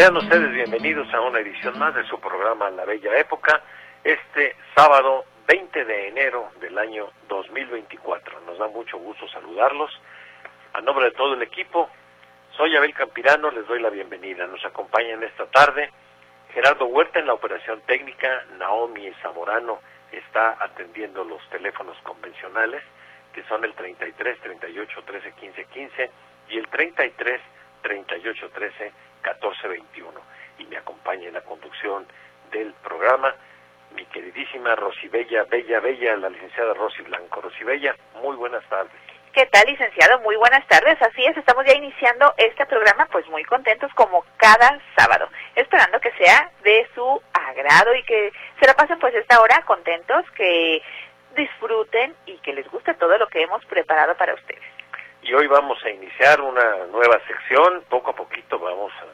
Sean ustedes bienvenidos a una edición más de su programa La Bella Época, este sábado 20 de enero del año 2024. Nos da mucho gusto saludarlos. A nombre de todo el equipo, soy Abel Campirano, les doy la bienvenida. Nos acompañan esta tarde Gerardo Huerta en la operación técnica, Naomi Zamorano está atendiendo los teléfonos convencionales, que son el 33 38 13 15 15 y el 33 38 13 14 21. Y me acompaña en la conducción del programa mi queridísima Rosibella, Bella, Bella, la licenciada Rosy Blanco. Rosibella, muy buenas tardes. ¿Qué tal, licenciado? Muy buenas tardes. Así es, estamos ya iniciando este programa, pues muy contentos como cada sábado, esperando que sea de su agrado y que se la pasen pues esta hora contentos, que disfruten y que les guste todo lo que hemos preparado para ustedes. Y hoy vamos a iniciar una nueva sección, poco a poquito vamos de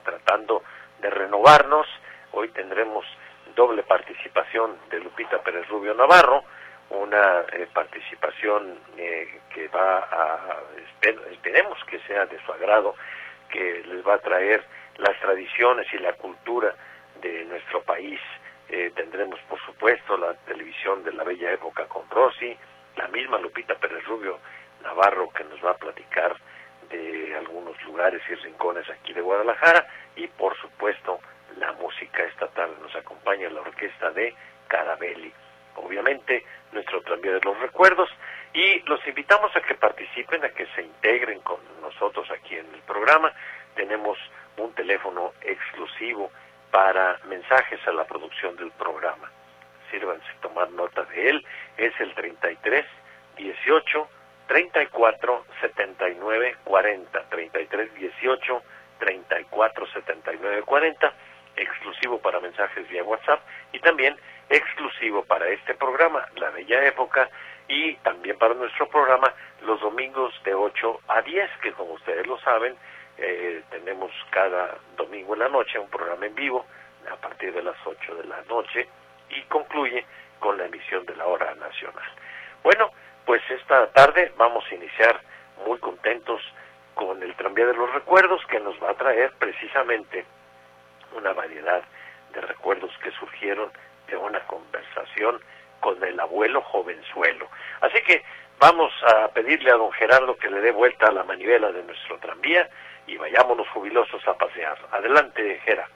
Hoy tendremos doble participación de Lupita Pérez Rubio Navarro, una eh, participación eh, que va a, esperemos que sea de su agrado, que les va a traer las tradiciones y la cultura de nuestro país. Eh, tendremos, por supuesto, la televisión de la bella época con Rosy, la misma Lupita Pérez Rubio Navarro que nos va a platicar de algunos lugares y rincones aquí de Guadalajara y, por supuesto, la música esta tarde nos acompaña la orquesta de Carabelli. Obviamente, nuestro tranvía de los recuerdos y los invitamos a que participen, a que se integren con nosotros aquí en el programa. Tenemos un teléfono exclusivo para mensajes a la producción del programa. Sírvanse tomar nota de él. Es el 33 18 34 79 40. 33 18 34 79 40 exclusivo para mensajes vía WhatsApp y también exclusivo para este programa, La Bella Época, y también para nuestro programa los domingos de 8 a 10, que como ustedes lo saben, eh, tenemos cada domingo en la noche un programa en vivo a partir de las 8 de la noche y concluye con la emisión de la hora nacional. Bueno, pues esta tarde vamos a iniciar muy contentos con el tranvía de los recuerdos que nos va a traer precisamente una variedad de recuerdos que surgieron de una con el abuelo jovenzuelo. Así que vamos a pedirle a don Gerardo que le dé vuelta a la manivela de nuestro tranvía y vayámonos jubilosos a pasear. Adelante, Gera.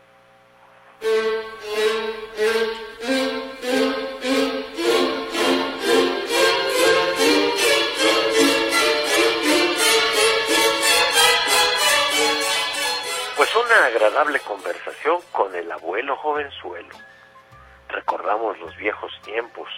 una agradable conversación con el abuelo jovenzuelo. Recordamos los viejos tiempos,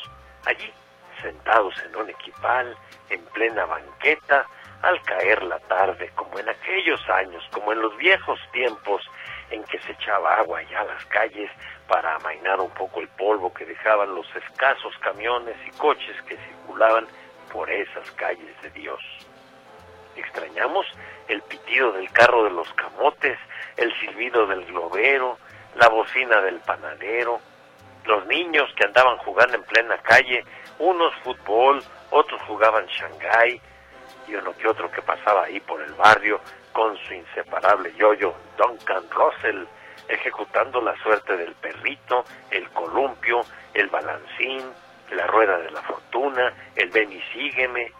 allí, sentados en un equipal, en plena banqueta, al caer la tarde, como en aquellos años, como en los viejos tiempos en que se echaba agua ya a las calles para amainar un poco el polvo que dejaban los escasos camiones y coches que circulaban por esas calles de Dios. Extrañamos el pitido del carro de los camotes, el silbido del globero, la bocina del panadero, los niños que andaban jugando en plena calle, unos fútbol, otros jugaban Shanghái, y uno que otro que pasaba ahí por el barrio con su inseparable yoyo Duncan Russell, ejecutando la suerte del perrito, el columpio, el balancín, la rueda de la fortuna, el ven y sígueme.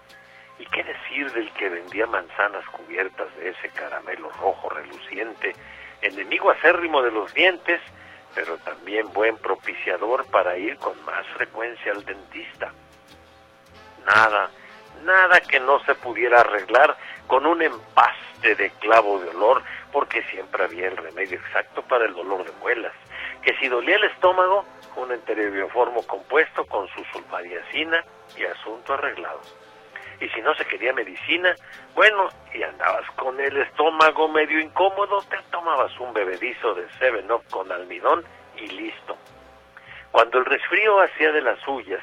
¿Y qué decir del que vendía manzanas cubiertas de ese caramelo rojo reluciente, enemigo acérrimo de los dientes, pero también buen propiciador para ir con más frecuencia al dentista? Nada, nada que no se pudiera arreglar con un empaste de clavo de olor, porque siempre había el remedio exacto para el dolor de muelas, que si dolía el estómago, un enterobioformo compuesto con su sulfadiacina y asunto arreglado. Y si no se quería medicina, bueno, y andabas con el estómago medio incómodo, te tomabas un bebedizo de Seven Up con almidón y listo. Cuando el resfrío hacía de las suyas,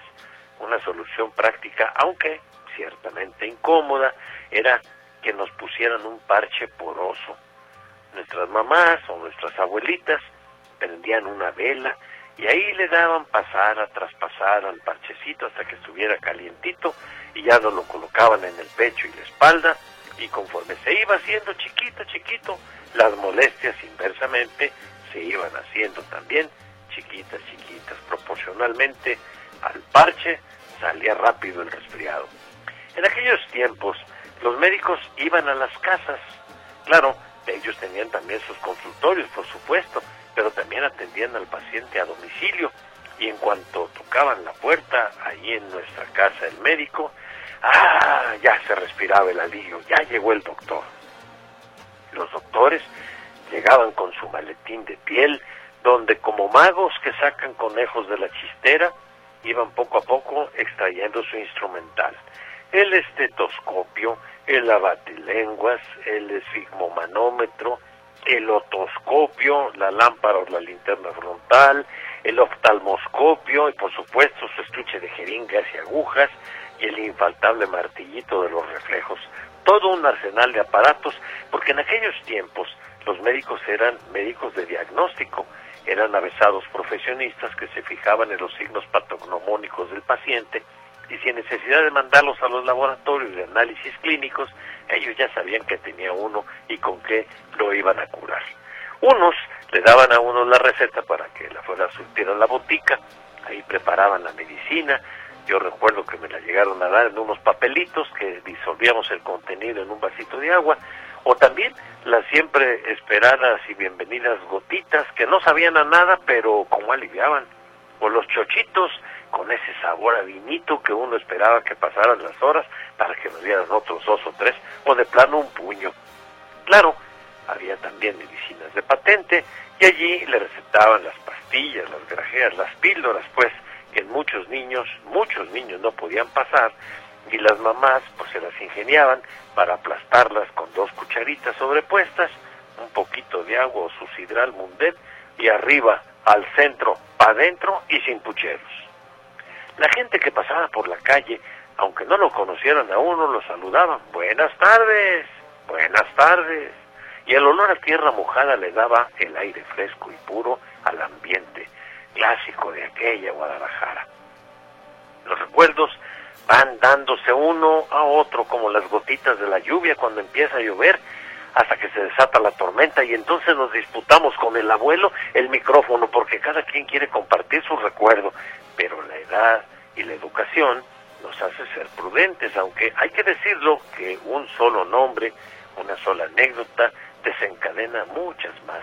una solución práctica, aunque ciertamente incómoda, era que nos pusieran un parche poroso. Nuestras mamás o nuestras abuelitas prendían una vela y ahí le daban pasar a traspasar al parchecito hasta que estuviera calientito y ya nos lo colocaban en el pecho y la espalda y conforme se iba haciendo chiquito, chiquito, las molestias inversamente se iban haciendo también chiquitas, chiquitas. Proporcionalmente al parche salía rápido el resfriado. En aquellos tiempos los médicos iban a las casas. Claro, ellos tenían también sus consultorios, por supuesto, pero también atendían al paciente a domicilio. Y en cuanto tocaban la puerta, ahí en nuestra casa el médico, ah, ya se respiraba el alivio, ya llegó el doctor. Los doctores llegaban con su maletín de piel, donde como magos que sacan conejos de la chistera, iban poco a poco extrayendo su instrumental. El estetoscopio, el abatilenguas, el esfigmomanómetro, el otoscopio, la lámpara o la linterna frontal, el oftalmoscopio y por supuesto su estuche de jeringas y agujas y el infaltable martillito de los reflejos. Todo un arsenal de aparatos, porque en aquellos tiempos los médicos eran médicos de diagnóstico, eran avesados profesionistas que se fijaban en los signos patognomónicos del paciente y sin necesidad de mandarlos a los laboratorios de análisis clínicos, ellos ya sabían que tenía uno y con qué lo iban a curar. Unos le daban a uno la receta para que la fuera a surtir a la botica, ahí preparaban la medicina, yo recuerdo que me la llegaron a dar en unos papelitos que disolvíamos el contenido en un vasito de agua, o también las siempre esperadas y bienvenidas gotitas que no sabían a nada pero como aliviaban, o los chochitos con ese sabor a vinito que uno esperaba que pasaran las horas para que nos dieran otros dos o tres, o de plano un puño. Claro, había también medicinas de patente y allí le recetaban las pastillas, las grajeas, las píldoras, pues que muchos niños, muchos niños no podían pasar y las mamás pues se las ingeniaban para aplastarlas con dos cucharitas sobrepuestas, un poquito de agua o su sidral mundet y arriba al centro, para adentro y sin pucheros. La gente que pasaba por la calle, aunque no lo conocieran a uno, lo saludaban. Buenas tardes, buenas tardes. Y el olor a tierra mojada le daba el aire fresco y puro al ambiente clásico de aquella Guadalajara. Los recuerdos van dándose uno a otro como las gotitas de la lluvia cuando empieza a llover hasta que se desata la tormenta y entonces nos disputamos con el abuelo el micrófono porque cada quien quiere compartir su recuerdo, pero la edad y la educación nos hace ser prudentes, aunque hay que decirlo que un solo nombre, una sola anécdota desencadena muchas más.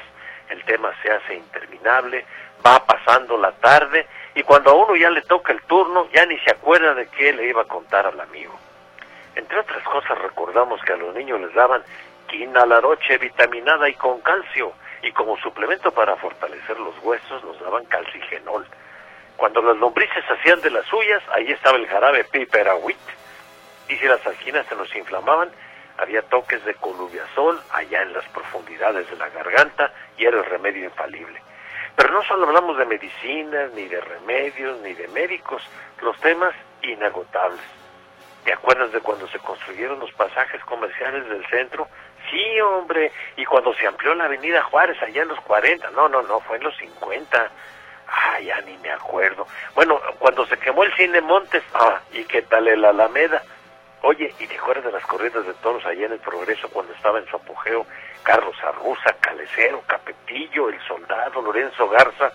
El tema se hace interminable, va pasando la tarde y cuando a uno ya le toca el turno ya ni se acuerda de qué le iba a contar al amigo. Entre otras cosas recordamos que a los niños les daban quina la noche vitaminada y con calcio y como suplemento para fortalecer los huesos nos daban calcigenol. Cuando las lombrices hacían de las suyas, ahí estaba el jarabe piperawit. Y si las alginas se nos inflamaban, había toques de colubiazol allá en las profundidades de la garganta y era el remedio infalible. Pero no solo hablamos de medicinas, ni de remedios, ni de médicos, los temas inagotables. ¿Te acuerdas de cuando se construyeron los pasajes comerciales del centro? Sí, hombre, y cuando se amplió la avenida Juárez allá en los 40, no, no, no, fue en los 50. Ah, ya ni me acuerdo. Bueno, cuando se quemó el cine Montes, ah, ¿y qué tal el Alameda? Oye, ¿y te acuerdas de las corridas de toros allá en el Progreso cuando estaba en su apogeo Carlos Arruza, Calecero, Capetillo, El Soldado, Lorenzo Garza?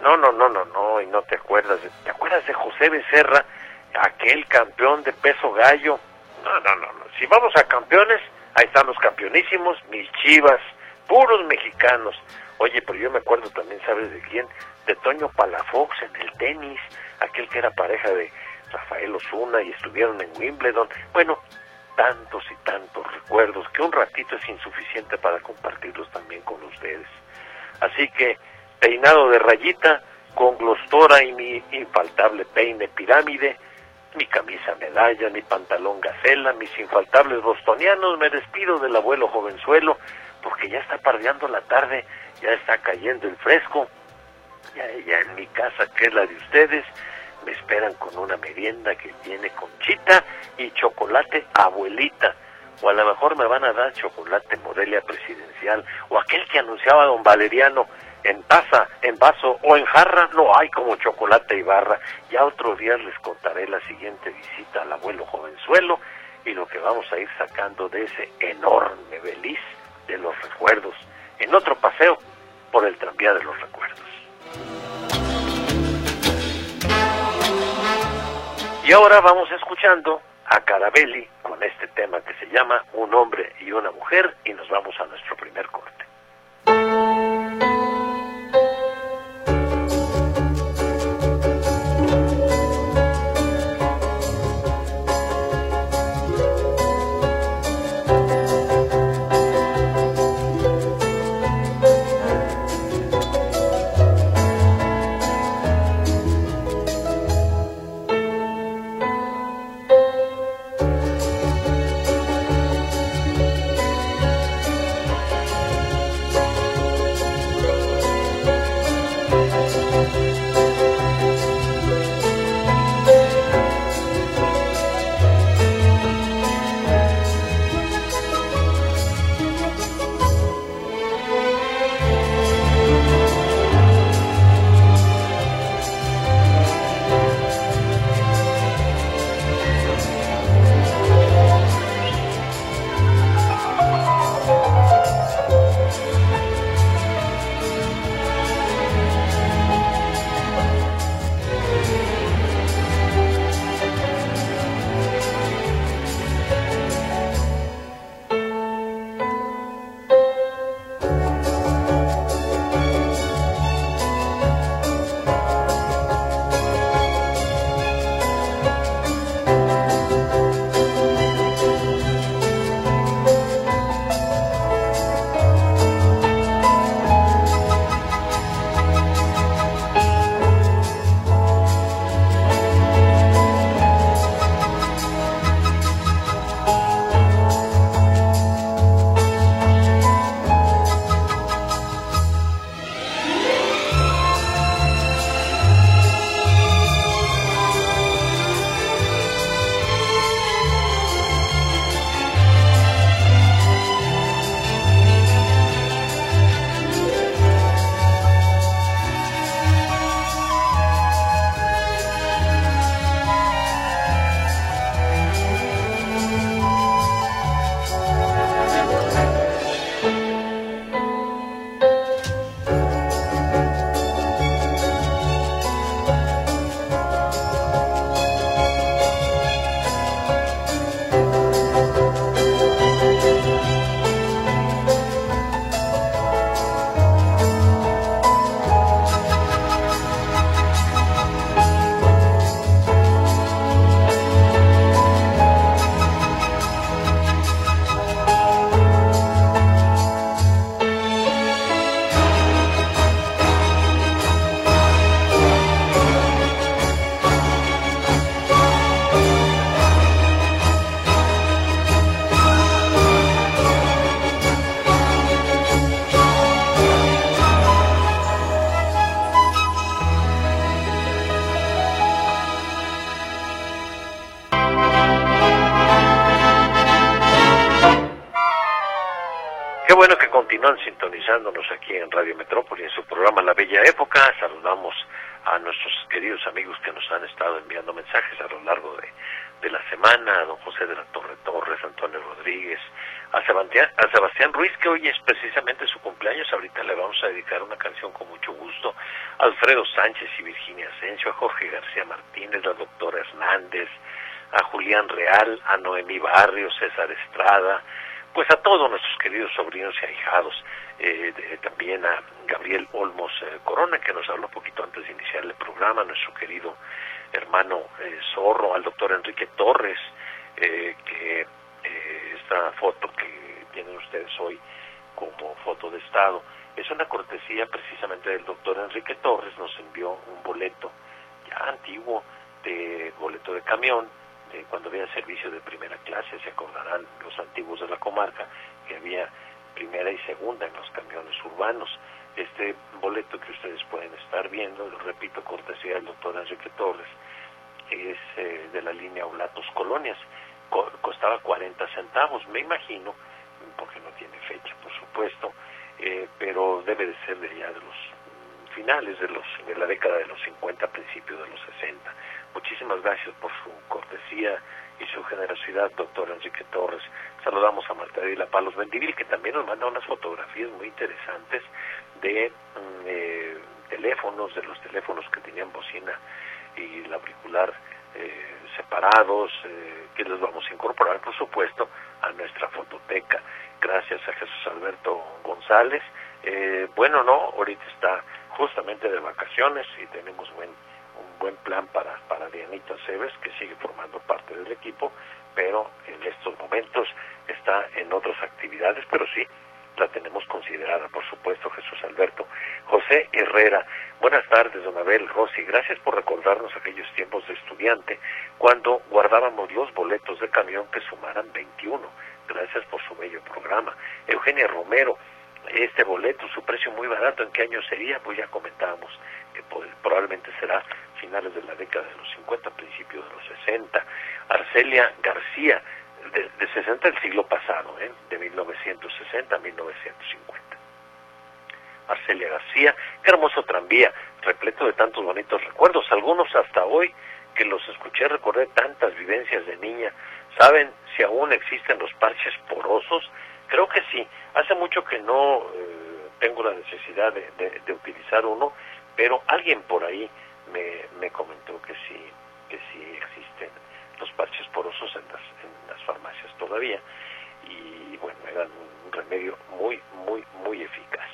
No, no, no, no, no, y no te acuerdas. ¿Te acuerdas de José Becerra, aquel campeón de peso gallo? No, no, no, no. Si vamos a campeones, ahí están los campeonísimos, mis chivas, puros mexicanos. Oye, pero yo me acuerdo también, ¿sabes de quién? De Toño Palafox en el tenis, aquel que era pareja de Rafael Osuna y estuvieron en Wimbledon. Bueno, tantos y tantos recuerdos que un ratito es insuficiente para compartirlos también con ustedes. Así que, peinado de rayita, con glostora y mi infaltable peine pirámide, mi camisa medalla, mi pantalón gacela, mis infaltables bostonianos, me despido del abuelo jovenzuelo, porque ya está pardeando la tarde, ya está cayendo el fresco, ya, en mi casa, que es la de ustedes, me esperan con una merienda que tiene conchita y chocolate abuelita. O a lo mejor me van a dar chocolate Modelia presidencial. O aquel que anunciaba don Valeriano en taza, en vaso o en jarra, no hay como chocolate y barra. Ya otro día les contaré la siguiente visita al abuelo jovenzuelo y lo que vamos a ir sacando de ese enorme beliz de los recuerdos en otro paseo por el tranvía de los recuerdos. Y ahora vamos escuchando a Carabelli con este tema que se llama Un hombre y una mujer y nos vamos a nuestro primer corte. Sintonizándonos aquí en Radio Metrópoli en su programa La Bella Época. Saludamos a nuestros queridos amigos que nos han estado enviando mensajes a lo largo de, la semana, a don José de la Torre Torres, Antonio Rodríguez, a Sebastián, a Sebastián Ruiz, que hoy es precisamente su cumpleaños, ahorita le vamos a dedicar una canción con mucho gusto, a Alfredo Sánchez y Virginia Asensio, a Jorge García Martínez, la doctora Hernández, a Julián Real, a Noemí Barrios, César Estrada, pues a todos nuestros queridos sobrinos y ahijados, eh, también a Gabriel Olmos eh, Corona, que nos habló poquito antes de iniciar el programa, nuestro querido hermano eh, Zorro, al doctor Enrique Torres, que esta foto que tienen ustedes hoy como foto de Estado, es una cortesía precisamente del doctor Enrique Torres, nos envió un boleto ya antiguo de boleto de camión, de cuando había servicio de primera clase, se acordarán los antiguos de la comarca, que había primera y segunda en los camiones urbanos. Este boleto que ustedes pueden estar viendo, lo repito, cortesía del doctor Enrique Torres, es eh, de la línea Oblatos Colonias, costaba 40 centavos, me imagino, porque no tiene fecha, por supuesto, eh, pero debe de ser de ya de los finales de, los, de la década de los 50, principios de los 60. Muchísimas gracias por su cortesía y su generosidad, doctor Enrique Torres. Saludamos a Marta de la Palos Vendivil, que también nos manda unas fotografías muy interesantes de mm, eh, teléfonos, de los teléfonos que tenían bocina y la auricular eh, separados, eh, que les vamos a incorporar, por supuesto, a nuestra fototeca. Gracias a Jesús Alberto González. Eh, bueno, no, ahorita está justamente de vacaciones y tenemos buen, buen plan para, para Dianita Cebes, que sigue formando parte del equipo, pero en estos momentos está en otras actividades, pero sí, la tenemos considerada, por supuesto, Jesús Alberto. José Herrera, buenas tardes, don Abel Rossi, gracias por recordarnos aquellos tiempos de estudiante, cuando guardábamos los boletos de camión que sumaran 21. Gracias por su bello programa. Eugenia Romero, este boleto, su precio muy barato, ¿en qué año sería? Pues ya comentábamos que probablemente será finales de la década de los 50, principios de los 60. Arcelia García, de, 60 del siglo pasado, ¿eh? de 1960 a 1950. Arcelia García, qué hermoso tranvía, repleto de tantos bonitos recuerdos, algunos hasta hoy que los escuché recordé tantas vivencias de niña. ¿Saben si aún existen los parches porosos? Creo que sí. Hace mucho que no eh, tengo la necesidad de, utilizar uno, pero alguien por ahí me, me comentó que sí, que sí existen los parches porosos en las, en las farmacias todavía y bueno, eran un remedio muy, muy, muy eficaz.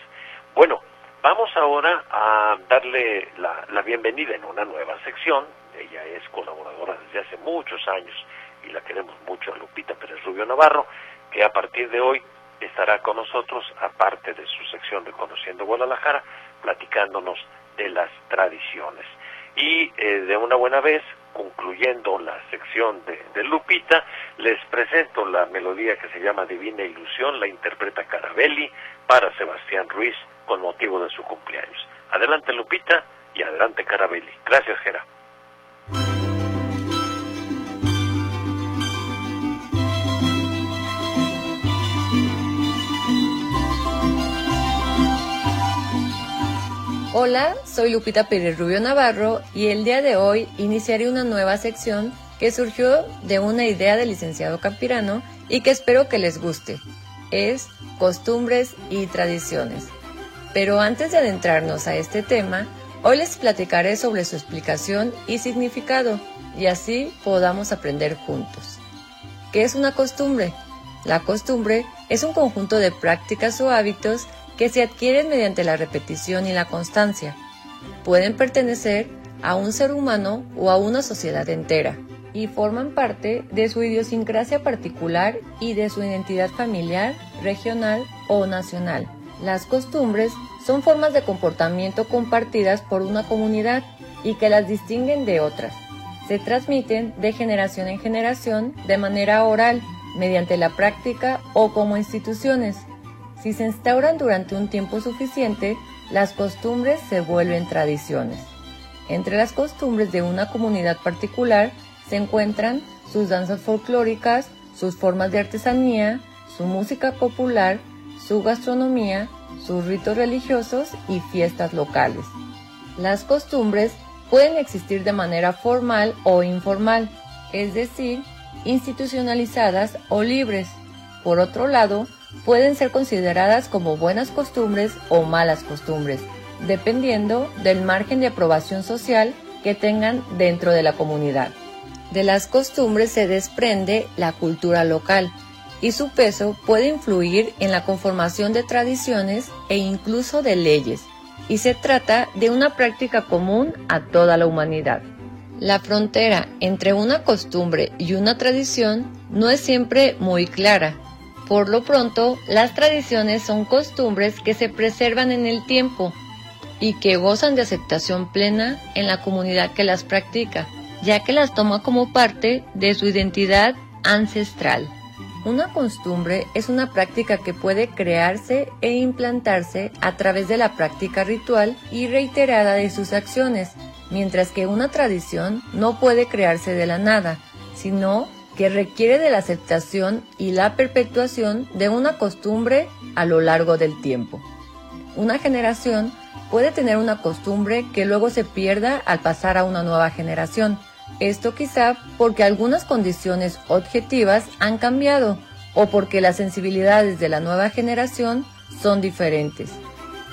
Bueno, vamos ahora a darle la, la bienvenida en una nueva sección. Ella es colaboradora desde hace muchos años y la queremos mucho a Lupita Pérez Rubio Navarro, que a partir de hoy estará con nosotros, aparte de su sección de Conociendo Guadalajara, platicándonos de las tradiciones. Y eh, de una buena vez, concluyendo la sección de, de, Lupita, les presento la melodía que se llama Divina Ilusión, la interpreta Carabelli para Sebastián Ruiz con motivo de su cumpleaños. Adelante Lupita y adelante Carabelli. Gracias, Gera. Hola, soy Lupita Pérez Rubio Navarro y el día de hoy iniciaré una nueva sección que surgió de una idea del licenciado Campirano y que espero que les guste. Es costumbres y tradiciones. Pero antes de adentrarnos a este tema, hoy les platicaré sobre su explicación y significado y así podamos aprender juntos. ¿Qué es una costumbre? La costumbre es un conjunto de prácticas o hábitos que se adquieren mediante la repetición y la constancia. Pueden pertenecer a un ser humano o a una sociedad entera y forman parte de su idiosincrasia particular y de su identidad familiar, regional o nacional. Las costumbres son formas de comportamiento compartidas por una comunidad y que las distinguen de otras. Se transmiten de generación en generación de manera oral, mediante la práctica o como instituciones, si se instauran durante un tiempo suficiente, las costumbres se vuelven tradiciones. Entre las costumbres de una comunidad particular se encuentran sus danzas folclóricas, sus formas de artesanía, su música popular, su gastronomía, sus ritos religiosos y fiestas locales. Las costumbres pueden existir de manera formal o informal, es decir, institucionalizadas o libres. Por otro lado, pueden ser consideradas como buenas costumbres o malas costumbres, dependiendo del margen de aprobación social que tengan dentro de la comunidad. De las costumbres se desprende la cultura local y su peso puede influir en la conformación de tradiciones e incluso de leyes, y se trata de una práctica común a toda la humanidad. La frontera entre una costumbre y una tradición no es siempre muy clara, por lo pronto, las tradiciones son costumbres que se preservan en el tiempo y que gozan de aceptación plena en la comunidad que las practica. ya que las toma como parte de su identidad ancestral. Una costumbre es una práctica que puede crearse e implantarse a través de la práctica ritual y reiterada de sus acciones, mientras que una tradición no puede crearse de la nada, sino que requiere de la aceptación y la perpetuación de una costumbre a lo largo del tiempo. Una generación puede tener una costumbre que luego se pierda al pasar a una nueva generación. Esto quizá porque algunas condiciones objetivas han cambiado o porque las sensibilidades de la nueva generación son diferentes.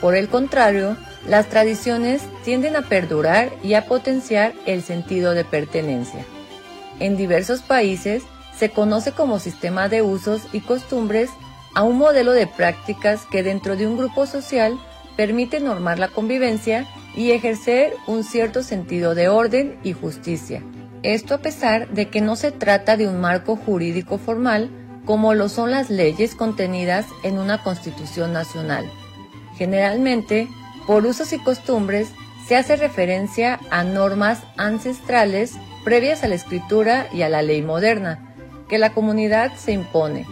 Por el contrario, las tradiciones tienden a perdurar y a potenciar el sentido de pertenencia. En diversos países se conoce como sistema de usos y costumbres a un modelo de prácticas que dentro de un grupo social permite normar la convivencia y ejercer un cierto sentido de orden y justicia. Esto a pesar de que no se trata de un marco jurídico formal como lo son las leyes contenidas en una constitución nacional. Generalmente, por usos y costumbres, se hace referencia a normas ancestrales previas a la escritura y a la ley moderna, que la comunidad se impone.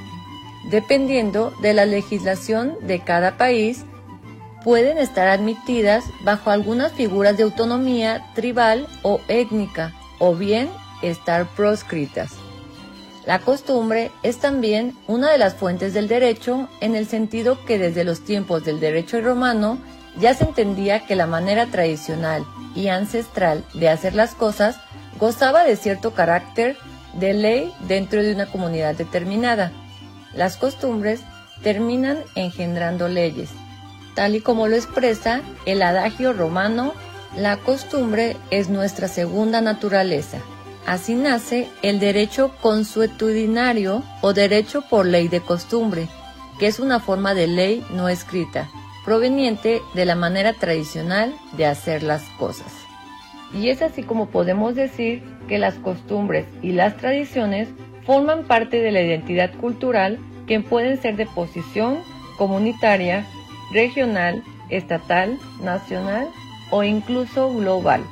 Dependiendo de la legislación de cada país, pueden estar admitidas bajo algunas figuras de autonomía tribal o étnica, o bien estar proscritas. La costumbre es también una de las fuentes del derecho en el sentido que desde los tiempos del derecho romano ya se entendía que la manera tradicional y ancestral de hacer las cosas gozaba de cierto carácter de ley dentro de una comunidad determinada. Las costumbres terminan engendrando leyes, tal y como lo expresa el adagio romano, la costumbre es nuestra segunda naturaleza. Así nace el derecho consuetudinario o derecho por ley de costumbre, que es una forma de ley no escrita, proveniente de la manera tradicional de hacer las cosas. Y es así como podemos decir que las costumbres y las tradiciones forman parte de la identidad cultural que pueden ser de posición comunitaria, regional, estatal, nacional o incluso global.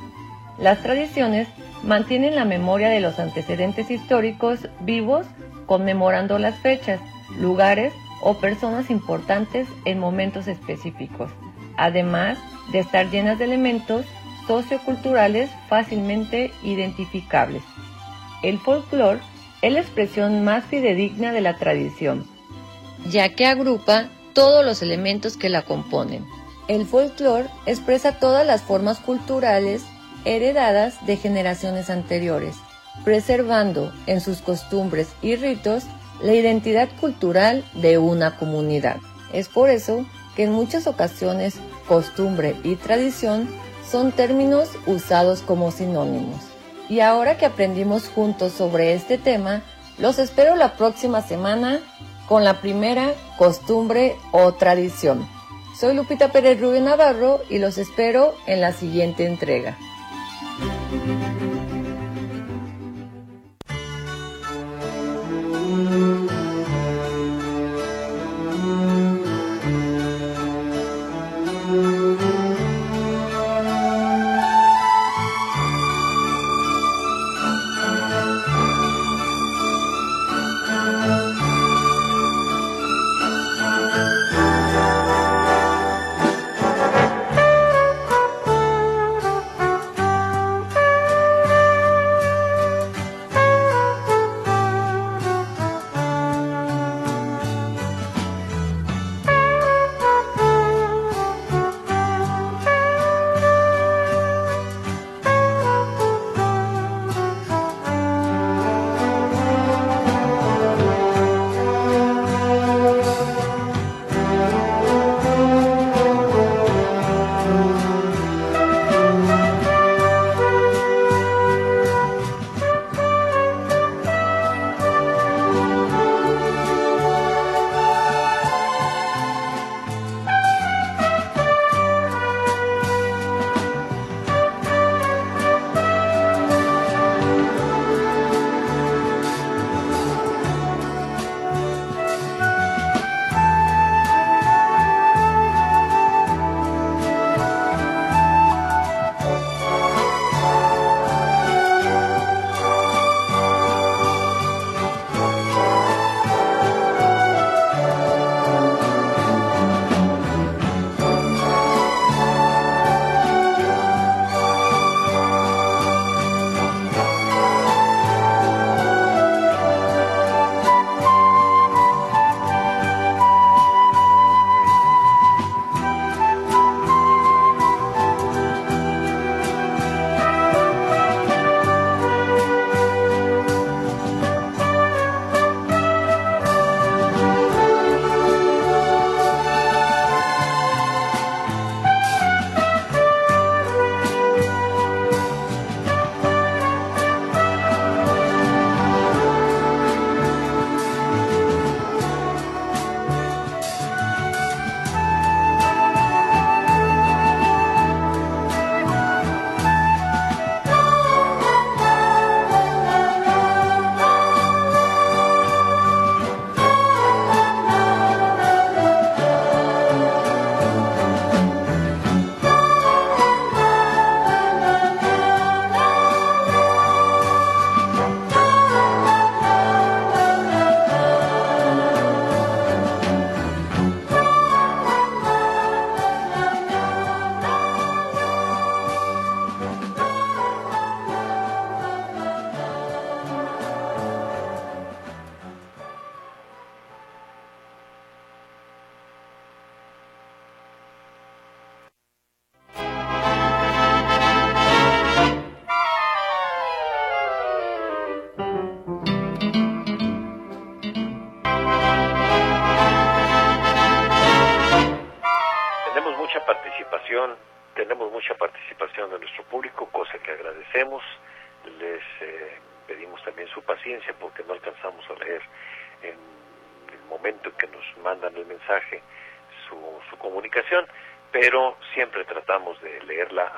Las tradiciones mantienen la memoria de los antecedentes históricos vivos conmemorando las fechas, lugares o personas importantes en momentos específicos, además de estar llenas de elementos socioculturales fácilmente identificables. El folclore es la expresión más fidedigna de la tradición, ya que agrupa todos los elementos que la componen. El folclore expresa todas las formas culturales heredadas de generaciones anteriores, preservando en sus costumbres y ritos la identidad cultural de una comunidad. Es por eso que en muchas ocasiones costumbre y tradición son términos usados como sinónimos. Y ahora que aprendimos juntos sobre este tema, los espero la próxima semana con la primera costumbre o tradición. Soy Lupita Pérez Rubio Navarro y los espero en la siguiente entrega.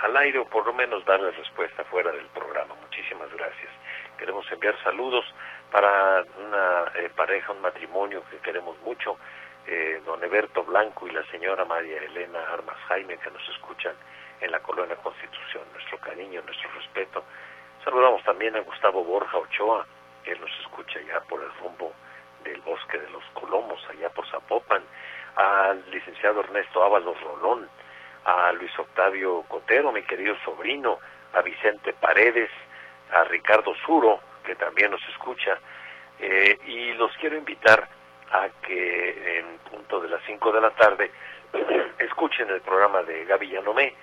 Al aire o por lo menos darle respuesta fuera del programa. Muchísimas gracias. Queremos enviar saludos para una eh, pareja, un matrimonio que queremos mucho, eh, don Eberto Blanco y la señora María Elena Armas Jaime, que nos escuchan en la colonia Constitución. Nuestro cariño, nuestro respeto. Saludamos también a Gustavo Borja Ochoa, que nos escucha ya por el rumbo del bosque de los Colomos, allá por Zapopan, al licenciado Ernesto Ábalos Rolón, a Luis Octavio Cotero, mi querido sobrino, a Vicente Paredes, a Ricardo Suro, que también nos escucha, eh, y los quiero invitar a que en punto de las 5 de la tarde escuchen el programa de Gaby Yanomé.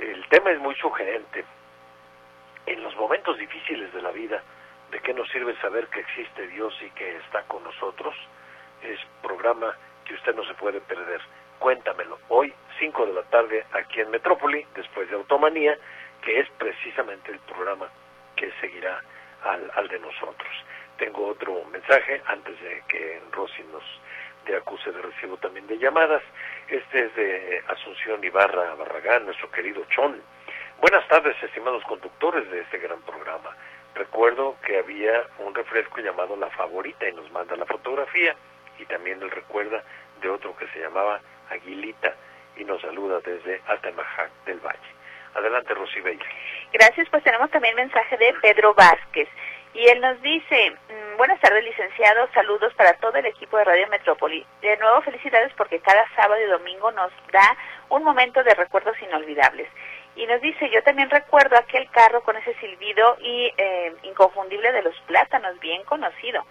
El tema es muy sugerente. En los momentos difíciles de la vida, ¿de qué nos sirve saber que existe Dios y que está con nosotros? Es programa que usted no se puede perder. Cuéntamelo. Hoy, 5 de la tarde, aquí en Metrópoli, después de Automanía, que es precisamente el programa que seguirá al, al de nosotros tengo otro mensaje antes de que Rosy nos acuse de recibo también de llamadas. Este es de Asunción Ibarra Barragán, nuestro querido Chon. Buenas tardes, estimados conductores de este gran programa. Recuerdo que había un refresco llamado La Favorita y nos manda la fotografía y también él recuerda de otro que se llamaba Aguilita y nos saluda desde Atemajac del Valle. Adelante, Rosy Bella. Gracias, pues tenemos también mensaje de Pedro Vázquez. Y él nos dice, mm, buenas tardes licenciado, saludos para todo el equipo de Radio Metrópoli. De nuevo felicidades porque cada sábado y domingo nos da un momento de recuerdos inolvidables. Y nos dice, yo también recuerdo aquel carro con ese silbido y eh, inconfundible de los plátanos, bien conocido.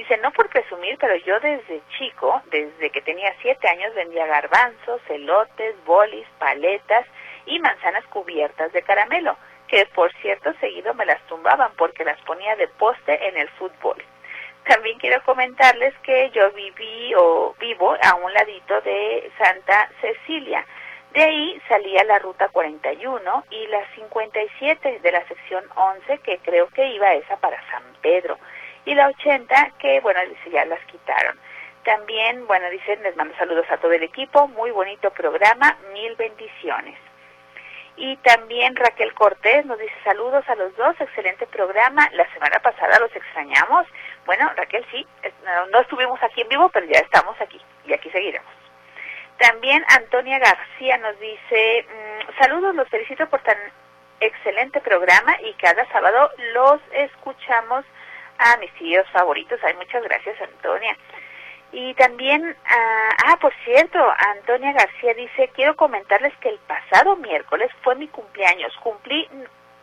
Dice, no por presumir, pero yo desde chico, desde que tenía siete años, vendía garbanzos, elotes, bolis, paletas y manzanas cubiertas de caramelo que por cierto seguido me las tumbaban porque las ponía de poste en el fútbol. También quiero comentarles que yo viví o vivo a un ladito de Santa Cecilia. De ahí salía la ruta 41 y la 57 de la sección 11, que creo que iba esa para San Pedro. Y la 80, que bueno, dice, ya las quitaron. También, bueno, dicen, les mando saludos a todo el equipo, muy bonito programa, mil bendiciones. Y también Raquel Cortés nos dice saludos a los dos, excelente programa. La semana pasada los extrañamos. Bueno, Raquel, sí, no, estuvimos aquí en vivo, pero ya estamos aquí y aquí seguiremos. También Antonia García nos dice, mm, saludos, los felicito por tan excelente programa y cada sábado los escuchamos a mis tíos favoritos. Ay, muchas gracias, Antonia. Y también, ah, ah, por cierto, Antonia García dice, quiero comentarles que el pasado miércoles fue mi cumpleaños. Cumplí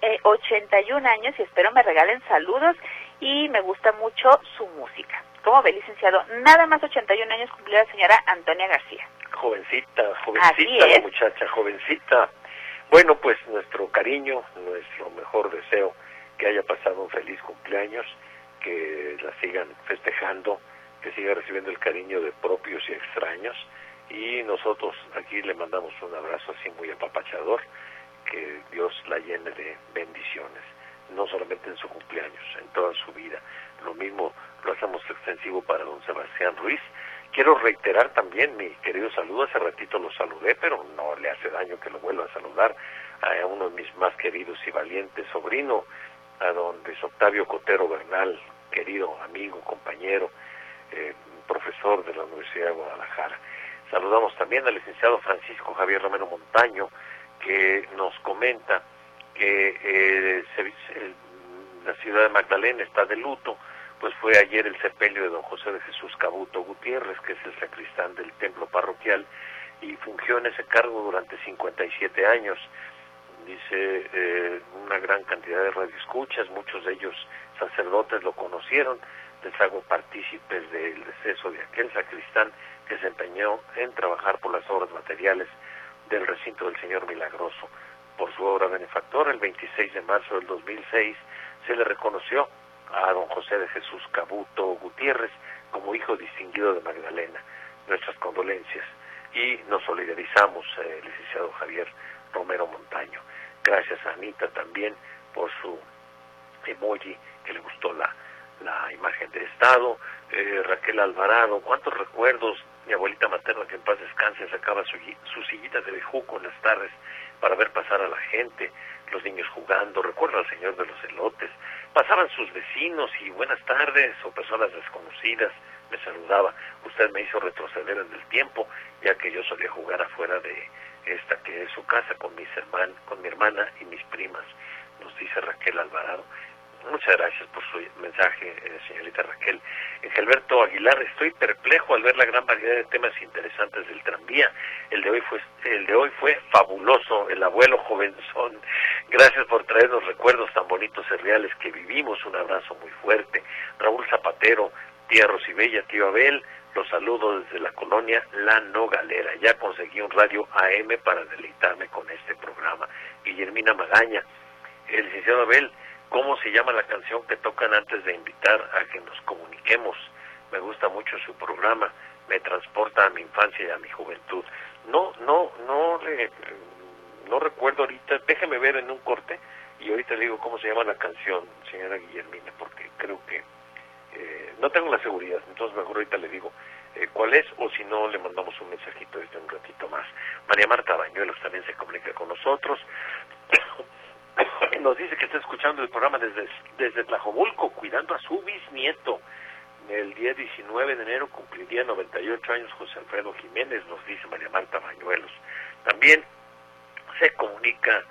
eh, 81 años y espero me regalen saludos y me gusta mucho su música. ¿Cómo ve, licenciado? Nada más 81 años cumplió la señora Antonia García. Jovencita, jovencita la muchacha, jovencita. Bueno, pues nuestro cariño, nuestro mejor deseo, que haya pasado un feliz cumpleaños, que la sigan festejando que siga recibiendo el cariño de propios y extraños y nosotros aquí le mandamos un abrazo así muy apapachador, que Dios la llene de bendiciones, no solamente en su cumpleaños, en toda su vida. Lo mismo lo hacemos extensivo para don Sebastián Ruiz. Quiero reiterar también mi querido saludo, hace ratito lo saludé, pero no le hace daño que lo vuelva a saludar a uno de mis más queridos y valientes sobrino, a don Luis Octavio Cotero Bernal, querido amigo, compañero, eh, profesor de la Universidad de Guadalajara. Saludamos también al licenciado Francisco Javier Romero Montaño, que nos comenta que eh, la ciudad de Magdalena está de luto, pues fue ayer el sepelio de don José de Jesús Cabuto Gutiérrez, que es el sacristán del templo parroquial, y fungió en ese cargo durante 57 años. Dice eh, una gran cantidad de radioescuchas, muchos de ellos sacerdotes lo conocieron, les hago partícipes del deceso de aquel sacristán que se empeñó en trabajar por las obras materiales del recinto del Señor Milagroso. Por su obra benefactora, el 26 de marzo del 2006, se le reconoció a don José de Jesús Cabuto Gutiérrez como hijo distinguido de Magdalena. Nuestras condolencias y nos solidarizamos, eh, licenciado Javier Romero Montaño. Gracias a Anita también por su emoji que le gustó la, la imagen de Estado. Eh, Raquel Alvarado, cuántos recuerdos. Mi abuelita materna, que en paz descanse, sacaba su, su sillita de bejuco en las tardes para ver pasar a la gente, los niños jugando. Recuerdo al señor de los elotes. Pasaban sus vecinos y buenas tardes o personas desconocidas. Me saludaba. Usted me hizo retroceder en el tiempo, ya que yo solía jugar afuera de esta que es su casa con mis hermanos, con mi hermana y mis primas. Nos dice Raquel Alvarado. Muchas gracias por su mensaje, eh, señorita Raquel. Gilberto Aguilar, estoy perplejo al ver la gran variedad de temas interesantes del tranvía. El de hoy fue, el de hoy fue fabuloso, el abuelo jovenzón. Gracias por traernos recuerdos tan bonitos y reales que vivimos. Un abrazo muy fuerte. Raúl Zapatero, tía Rosibella, tío Abel, los saludo desde la colonia La Nogalera. Ya conseguí un radio AM para deleitarme con este programa. Guillermina Magaña, el licenciado Abel, cómo se llama la canción que tocan antes de invitar a que nos comuniquemos. Me gusta mucho su programa, me transporta a mi infancia y a mi juventud. No, no, no, no recuerdo ahorita, déjeme ver en un corte y ahorita le digo cómo se llama la canción, señora Guillermina, porque creo que eh, no tengo la seguridad, entonces mejor ahorita le digo eh, cuál es o si no le mandamos un mensajito desde un ratito más. María Marta Bañuelos también se comunica con nosotros. nos dice que está escuchando el programa desde, desde Tlajomulco, cuidando a su bisnieto. El día 19 de enero cumpliría 98 años José Alfredo Jiménez, nos dice María Marta Bañuelos. También se comunica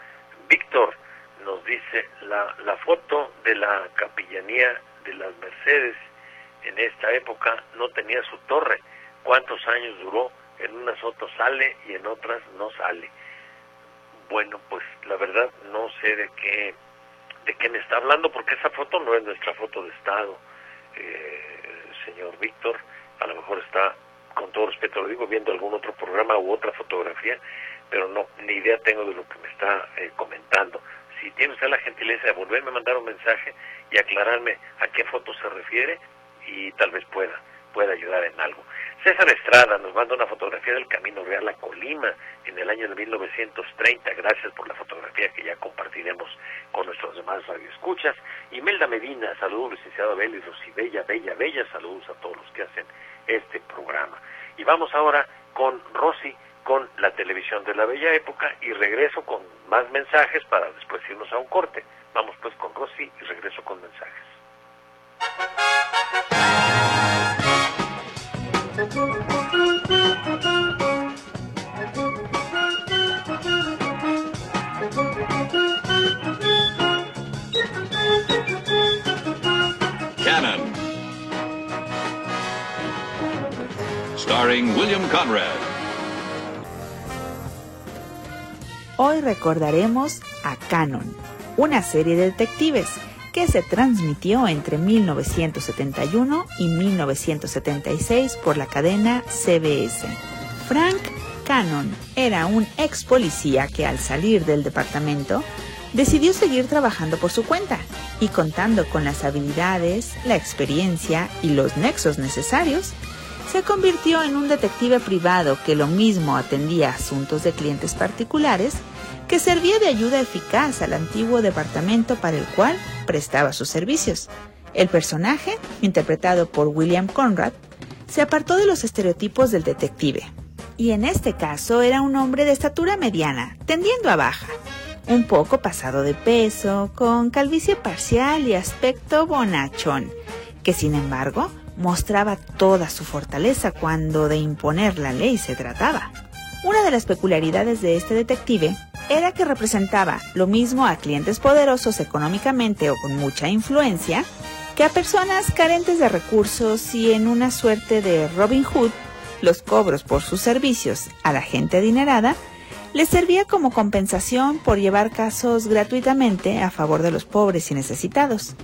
Víctor, nos dice la, la foto de la capillanía de las Mercedes en esta época no tenía su torre. ¿Cuántos años duró? En unas fotos sale y en otras no sale. Bueno, pues la verdad no sé de qué de qué me está hablando porque esa foto no es nuestra foto de estado, eh, señor Víctor. A lo mejor está, con todo respeto lo digo, viendo algún otro programa u otra fotografía, pero no, ni idea tengo de lo que me está eh, comentando. Si tiene usted la gentileza de volverme a mandar un mensaje y aclararme a qué foto se refiere y tal vez pueda, pueda ayudar en algo. César Estrada nos manda una fotografía del Camino Real a Colima en el año de 1930. Gracias por la fotografía que ya compartiremos con nuestros demás radioescuchas. Imelda Medina, saludos, licenciado Abel y Bella, Bella, Bella, saludos a todos los que hacen este programa. Y vamos ahora con Rosy, con la televisión de la bella época y regreso con más mensajes para después irnos a un corte. Vamos pues con Rosy y regreso con mensajes. William Conrad. Hoy recordaremos a Cannon, una serie de detectives que se transmitió entre 1971 y 1976 por la cadena CBS. Frank Cannon era un ex policía que al salir del departamento decidió seguir trabajando por su cuenta y contando con las habilidades, la experiencia y los nexos necesarios, se convirtió en un detective privado que lo mismo atendía asuntos de clientes particulares que servía de ayuda eficaz al antiguo departamento para el cual prestaba sus servicios. El personaje, interpretado por William Conrad, se apartó de los estereotipos del detective, y en este caso era un hombre de estatura mediana, tendiendo a baja, un poco pasado de peso, con calvicie parcial y aspecto bonachón, que sin embargo mostraba toda su fortaleza cuando de imponer la ley se trataba. Una de las peculiaridades de este detective era que representaba lo mismo a clientes poderosos económicamente o con mucha influencia que a personas carentes de recursos y en una suerte de Robin Hood, los cobros por sus servicios a la gente adinerada les servía como compensación por llevar casos gratuitamente a favor de los pobres y necesitados.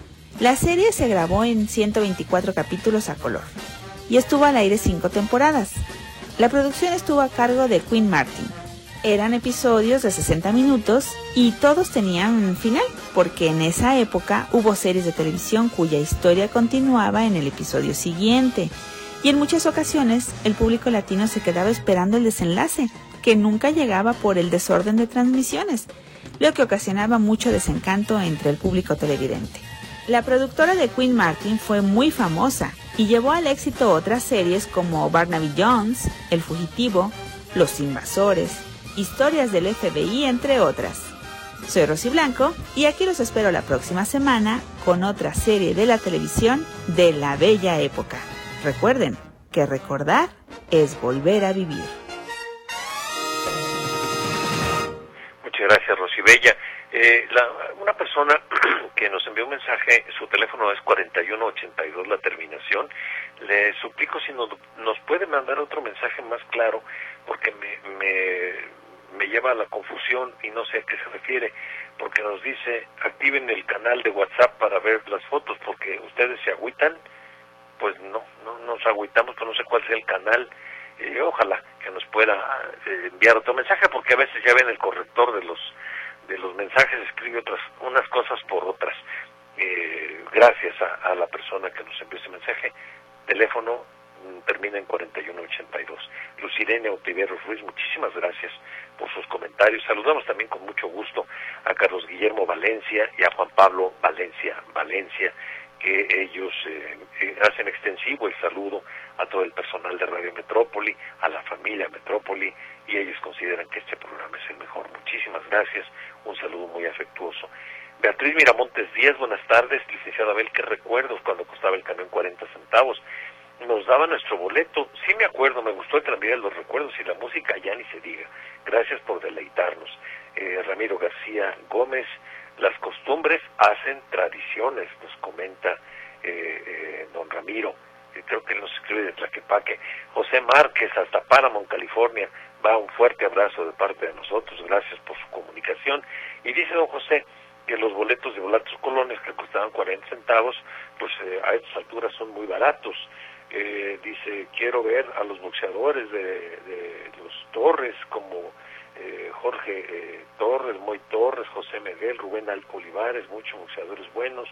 La serie se grabó en 124 capítulos a color y estuvo al aire cinco temporadas. La producción estuvo a cargo de Quinn Martin eran episodios de 60 minutos y todos tenían un final, porque en esa época hubo series de televisión cuya historia continuaba en el episodio siguiente. y en muchas ocasiones el público latino se quedaba esperando el desenlace, que nunca llegaba por el desorden de transmisiones, lo que ocasionaba mucho desencanto entre el público televidente. La productora de Queen Martin fue muy famosa y llevó al éxito otras series como Barnaby Jones, El Fugitivo, Los Invasores, Historias del FBI, entre otras. Soy Rosy Blanco y aquí los espero la próxima semana con otra serie de la televisión de la bella época. Recuerden que recordar es volver a vivir. Muchas gracias, Rosy Bella. Eh, una persona que nos envió un mensaje, su teléfono es 4182 la terminación. Le suplico si nos, nos puede mandar otro mensaje más claro, porque me, me, me lleva a la confusión y no sé a qué se refiere, porque nos dice activen el canal de WhatsApp para ver las fotos, porque ustedes se agüitan pues no, no nos agüitamos, pero no sé cuál sea el canal. y ojalá que nos pueda eh, enviar otro mensaje, porque a veces ya ven el corrector de los de los mensajes escribe otras unas cosas por otras. Eh, gracias a, la persona que nos envió ese mensaje. Teléfono mm, termina en 4182. Lucirene Otiveros Ruiz, muchísimas gracias por sus comentarios. Saludamos también con mucho gusto a Carlos Guillermo Valencia y a Juan Pablo Valencia Valencia que ellos eh, eh, hacen extensivo el saludo a todo el personal de Radio Metrópoli, a la familia Metrópoli, y ellos consideran que este programa es el mejor. Muchísimas gracias, un saludo muy afectuoso. Beatriz Miramontes Díaz, buenas tardes, licenciada Abel, qué recuerdos cuando costaba el camión 40 centavos. Nos daba nuestro boleto, sí me acuerdo, me gustó el tranvía de los recuerdos y la música ya ni se diga. Gracias por deleitarnos. Eh, Ramiro García Gómez, las costumbres hacen tradiciones, nos comenta eh, eh, don Ramiro. Eh, creo que nos escribe de Tlaquepaque. José Márquez, hasta Paramount, California. Va un fuerte abrazo de parte de nosotros. Gracias por su comunicación. Y dice don José que los boletos de Volatos Colones que costaban 40 centavos, pues a estas alturas son muy baratos. dice, quiero ver a los boxeadores de, los Torres como eh, Jorge eh, Torres, Moy Torres, José Miguel, Rubén Alpolivares, muchos boxeadores buenos.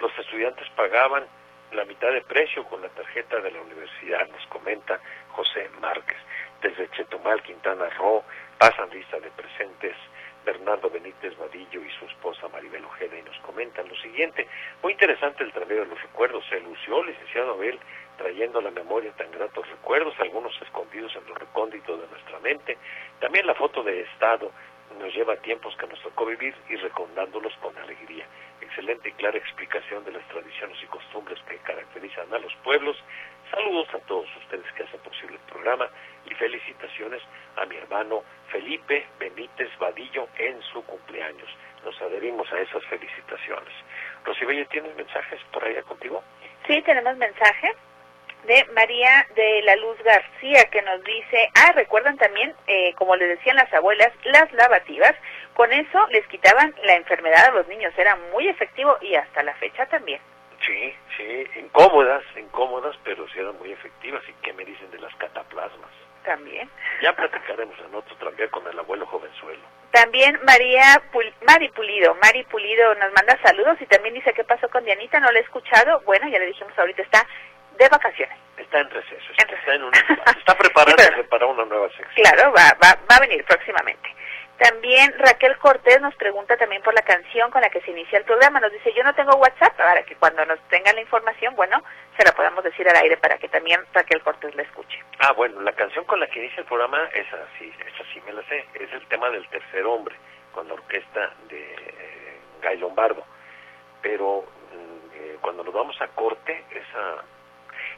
Los estudiantes pagaban la mitad de precio con la tarjeta de la universidad, nos comenta José Márquez. Desde Chetumal, Quintana Roo, pasan lista de presentes Bernardo Benítez Vadillo y su esposa Maribel Ojeda y nos comentan lo siguiente. Muy interesante el través de los recuerdos. Se lució, licenciado Abel, trayendo a la memoria tan gratos recuerdos, algunos escondidos en los recónditos de nuestra mente. También la foto de Estado nos lleva a tiempos que nos tocó vivir y recordándolos con alegría. Excelente y clara explicación de las tradiciones y costumbres que caracterizan a los pueblos. Saludos a todos ustedes que hacen posible el programa y felicitaciones a mi hermano Felipe Benítez Vadillo en su cumpleaños. Nos adherimos a esas felicitaciones. Rosibella, ¿tienes mensajes por allá contigo? Sí, tenemos mensaje de María de la Luz García que nos dice, ah, recuerdan también, eh, como les decían las abuelas, las lavativas, con eso les quitaban la enfermedad a los niños, era muy efectivo y hasta la fecha también. Sí, sí, incómodas, incómodas, pero sí eran muy efectivas. ¿Y qué me dicen de las cataplasmas? También. Ya platicaremos en otro también con el abuelo jovenzuelo. También María Mari Pulido, Mari Pulido nos manda saludos y también dice qué pasó con Dianita, no la he escuchado. Bueno, ya le dijimos ahorita está de vacaciones. Está en receso, está, en está preparándose para una nueva sección. Claro, va, va, va a venir próximamente. También Raquel Cortés nos pregunta también por la canción con la que se inicia el programa. Nos dice, yo no tengo WhatsApp para que cuando nos tengan la información, bueno, se la podamos decir al aire para que también Raquel Cortés la escuche. Ah, bueno, la canción con la que inicia el programa, esa sí, esa sí me la sé. Es el tema del tercer hombre, con la orquesta de eh, Lombardo. Pero mm, eh, cuando nos vamos a corte, esa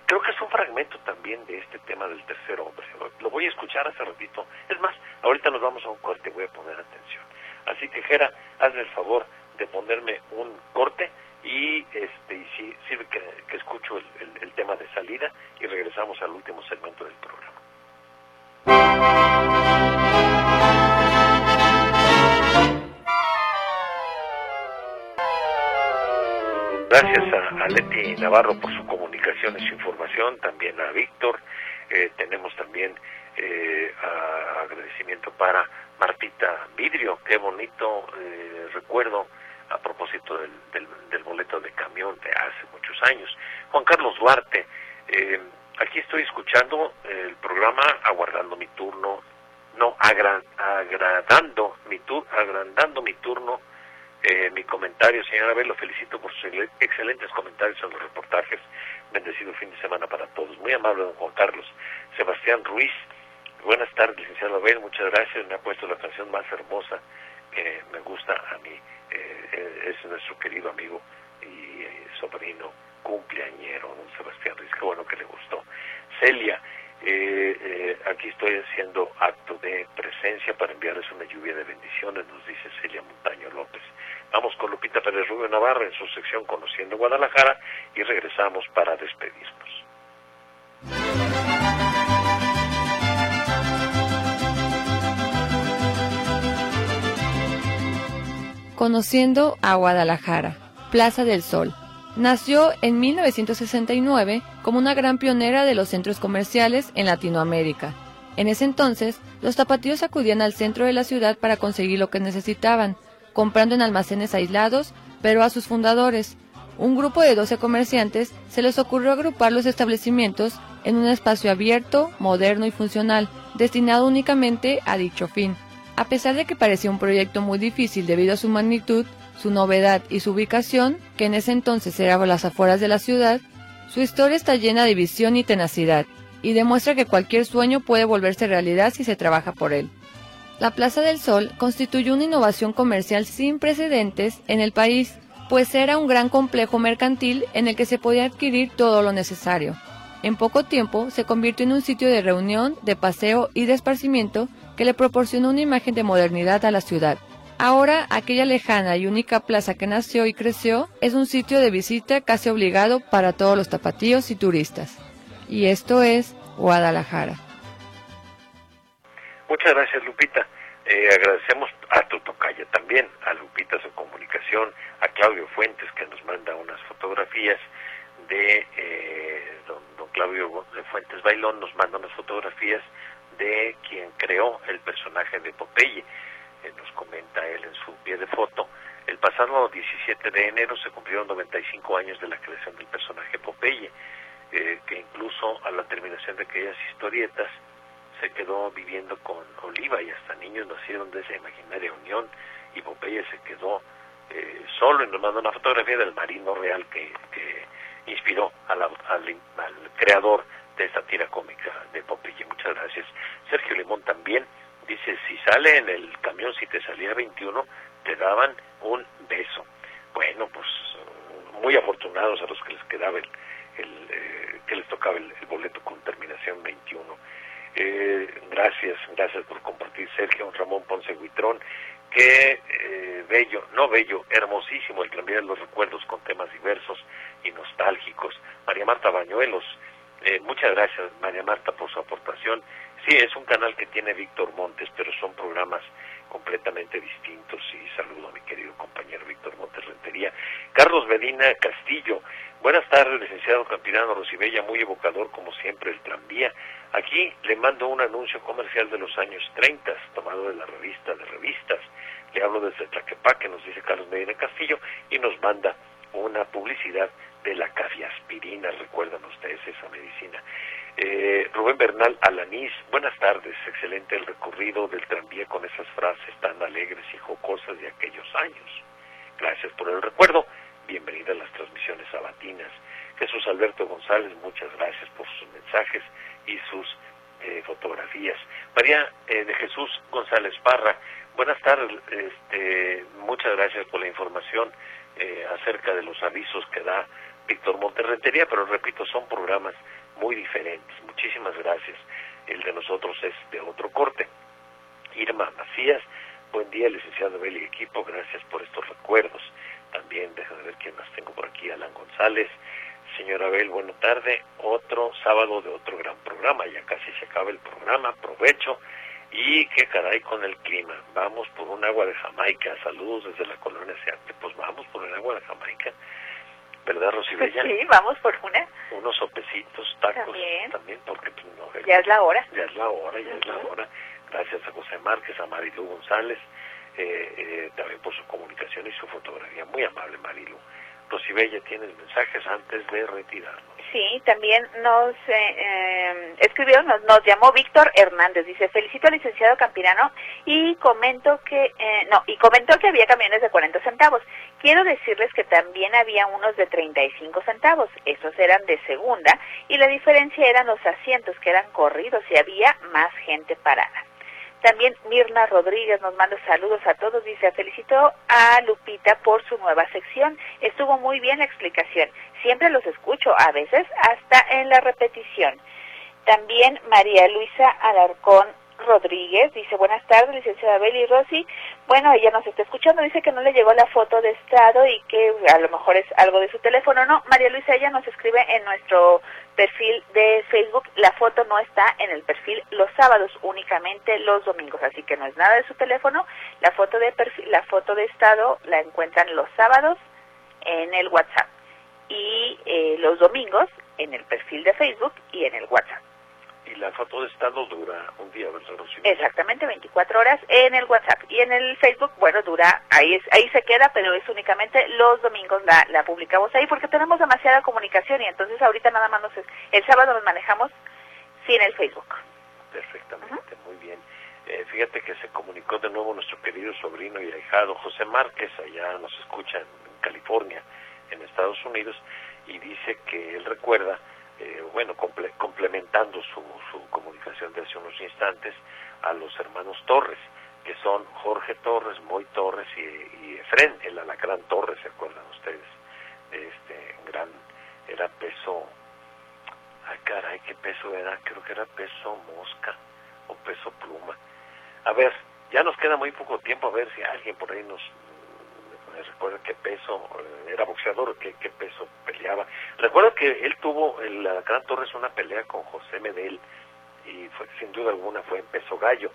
Creo que es un fragmento también de este tema del tercer hombre. Lo voy a escuchar hace ratito. Es más, ahorita nos vamos a un corte, voy a poner atención. Así que, Jera, hazme el favor de ponerme un corte y este y sí, sirve que, escucho el tema de salida y regresamos al último segmento del programa. Gracias a, Leti Navarro por su comunicación y su información, también a Víctor. Eh, tenemos también eh, agradecimiento para Martita Vidrio, qué bonito eh, recuerdo a propósito del, del, boleto de camión de hace muchos años. Juan Carlos Duarte, aquí estoy escuchando el programa Aguardando mi turno, no, agradando mi tur agrandando mi turno, eh, mi comentario, señora Abel, lo felicito por sus excelentes comentarios en los reportajes. Bendecido fin de semana para todos. Muy amable, don Juan Carlos. Sebastián Ruiz, buenas tardes, licenciado Abel, muchas gracias. Me ha puesto la canción más hermosa que me gusta a mí. Eh, es nuestro querido amigo y eh, sobrino cumpleañero, don Sebastián Ruiz. Qué bueno que le gustó. Celia, eh, eh, aquí estoy haciendo acto de presencia para enviarles una lluvia de bendiciones, nos dice Celia Montaño López. Vamos con Lupita Pérez Rubio Navarra en su sección Conociendo Guadalajara y regresamos para despedirnos. Conociendo a Guadalajara, Plaza del Sol. Nació en 1969 como una gran pionera de los centros comerciales en Latinoamérica. En ese entonces, los tapatíos acudían al centro de la ciudad para conseguir lo que necesitaban, comprando en almacenes aislados, pero a sus fundadores, un grupo de 12 comerciantes, se les ocurrió agrupar los establecimientos en un espacio abierto, moderno y funcional, destinado únicamente a dicho fin. A pesar de que parecía un proyecto muy difícil debido a su magnitud, su novedad y su ubicación, que en ese entonces era las afueras de la ciudad, su historia está llena de visión y tenacidad, y demuestra que cualquier sueño puede volverse realidad si se trabaja por él. La Plaza del Sol constituyó una innovación comercial sin precedentes en el país, pues era un gran complejo mercantil en el que se podía adquirir todo lo necesario. En poco tiempo se convirtió en un sitio de reunión, de paseo y de esparcimiento que le proporcionó una imagen de modernidad a la ciudad. Ahora, aquella lejana y única plaza que nació y creció es un sitio de visita casi obligado para todos los tapatíos y turistas. Y esto es Guadalajara. Muchas gracias, Lupita. Eh, agradecemos a tu tocaya también, a Lupita su comunicación, a Claudio Fuentes que nos manda unas fotografías de eh, don, Claudio Fuentes Bailón, nos manda unas fotografías de quien creó el personaje de Popeye. Eh, nos comenta él en su pie de foto. El pasado 17 de enero se cumplieron 95 años de la creación del personaje Popeye, que incluso a la terminación de aquellas historietas, se quedó viviendo con Oliva y hasta niños nacieron de esa imaginaria unión y Popeye se quedó eh, solo y nos mandó una fotografía del marino real que, inspiró al, creador de esta tira cómica de Popeye. Muchas gracias. Sergio Limón también dice, si sale en el camión, si te salía 21, te daban un beso. Bueno, pues muy afortunados a los que les quedaba el, eh, que les tocaba el, el boleto con terminación 21. Eh, gracias, gracias por compartir, Sergio Ramón Ponce Huitrón. Qué eh, bello, no bello, hermosísimo el cambiar los recuerdos con temas diversos y nostálgicos. María Marta Bañuelos, eh, muchas gracias María Marta por su aportación. Sí, es un canal que tiene Víctor Montes, pero son programas completamente distintos y saludo a mi querido compañero Víctor Montes Rentería. Carlos Medina Castillo, buenas tardes, licenciado Campirano Rosibella, muy evocador como siempre el tranvía. Aquí le mando un anuncio comercial de los años 30, tomado de la revista de revistas. Le hablo desde Tlaquepaque, nos dice Carlos Medina Castillo, y nos manda una publicidad de la cafiaspirina, recuerdan ustedes esa medicina. Eh, Rubén Bernal Alanís, buenas tardes, excelente el recorrido del tranvía con esas frases tan alegres y jocosas de aquellos años. Gracias por el recuerdo, bienvenida a las transmisiones sabatinas. Jesús Alberto González, muchas gracias por sus mensajes y sus eh, fotografías. María eh, de Jesús González Parra, buenas tardes, este, muchas gracias por la información eh, acerca de los avisos que da Víctor Monterrentería, pero repito, son programas muy diferentes. Muchísimas gracias. El de nosotros es de otro corte. Irma Macías, buen día, licenciado Beli y equipo, gracias por estos recuerdos. También, déjame ver quién más tengo por aquí, Alan González, Señora Abel, buena tarde. Otro sábado de otro gran programa. Ya casi se acaba el programa. Aprovecho. Y qué caray con el clima. Vamos por un agua de Jamaica. Saludos desde la colonia Seate. Pues vamos por el agua de Jamaica. ¿Verdad, Rosibella? sí, vamos por una. Unos sopecitos, tacos. También. porque pues, no, Ya es la hora. Ya es la hora, ya es la hora. Gracias a José Márquez, a Marilu González, eh, eh, también por su comunicación y su fotografía. Muy amable, Marilu Rosibella, tienes mensajes antes de retirarnos. Sí, también nos eh, eh, escribió, nos, nos llamó Víctor Hernández. Dice, felicito al licenciado Campirano y comento que, eh, no, y comentó que había camiones de 40 centavos. Quiero decirles que también había unos de 35 centavos. Esos eran de segunda y la diferencia eran los asientos que eran corridos y había más gente parada. También Mirna Rodríguez nos manda saludos a todos. Dice, felicito a Lupita por su nueva sección. Estuvo muy bien la explicación. Siempre los escucho, a veces hasta en la repetición. También María Luisa Alarcón Rodríguez dice, buenas tardes, licenciada Beli Rossi. Bueno, ella nos está escuchando, dice que no le llegó la foto de estado y que a lo mejor es algo de su teléfono. No, María Luisa, ella nos escribe en nuestro perfil de Facebook. La foto no está en el perfil los sábados, únicamente los domingos, así que no es nada de su teléfono. La foto de perfil, la foto de estado la encuentran los sábados en el WhatsApp y eh, los domingos en el perfil de Facebook y en el WhatsApp. Y la foto de estado dura un día, ¿verdad? Exactamente, 24 horas en el WhatsApp. Y en el Facebook, bueno, dura, ahí es, ahí se queda, pero es únicamente los domingos la, la publicamos ahí porque tenemos demasiada comunicación y entonces ahorita nada más nos, el sábado nos manejamos sin el Facebook. Perfectamente, muy bien. Eh, fíjate que se comunicó de nuevo nuestro querido sobrino y ahijado José Márquez, allá nos escucha en California, en Estados Unidos, y dice que él recuerda eh, bueno, comple complementando su, su comunicación de hace unos instantes a los hermanos Torres, que son Jorge Torres, Moy Torres y, y Efren, el alacrán Torres, ¿se acuerdan ustedes? Este gran, era peso, ay caray, ¿qué peso era? Creo que era peso mosca o peso pluma. A ver, ya nos queda muy poco tiempo, a ver si alguien por ahí nos, me recuerda qué peso eh, era boxeador, qué, qué peso peleaba. Recuerdo que él tuvo, el Gran Torres, una pelea con José Medel y fue, sin duda alguna fue en peso gallo.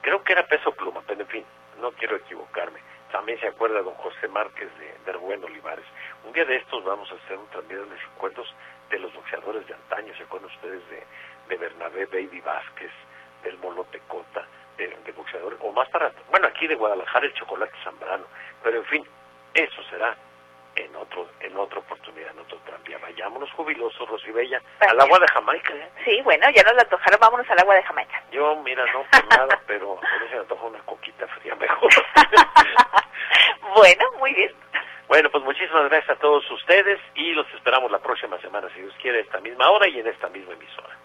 Creo que era peso pluma, pero en fin, no quiero equivocarme. También se acuerda don José Márquez de, de Rubén Olivares. Un día de estos vamos a hacer un transmisión de recuerdos de los boxeadores de antaño. ¿Se acuerdan ustedes de, de Bernabé Baby Vázquez, del Molote Cota, de, de boxeadores? O más para, bueno, aquí de Guadalajara el Chocolate Zambrano. Pero en fin, eso será en otro en otra oportunidad, en otro tranvía. Vayámonos jubilosos, Rosibella, al agua de Jamaica. ¿eh? Sí, bueno, ya nos la antojaron, vámonos al agua de Jamaica. Yo, mira, no por nada, pero a mí se me antoja una coquita fría mejor. bueno, muy bien. Bueno, pues muchísimas gracias a todos ustedes y los esperamos la próxima semana, si Dios quiere, a esta misma hora y en esta misma emisora.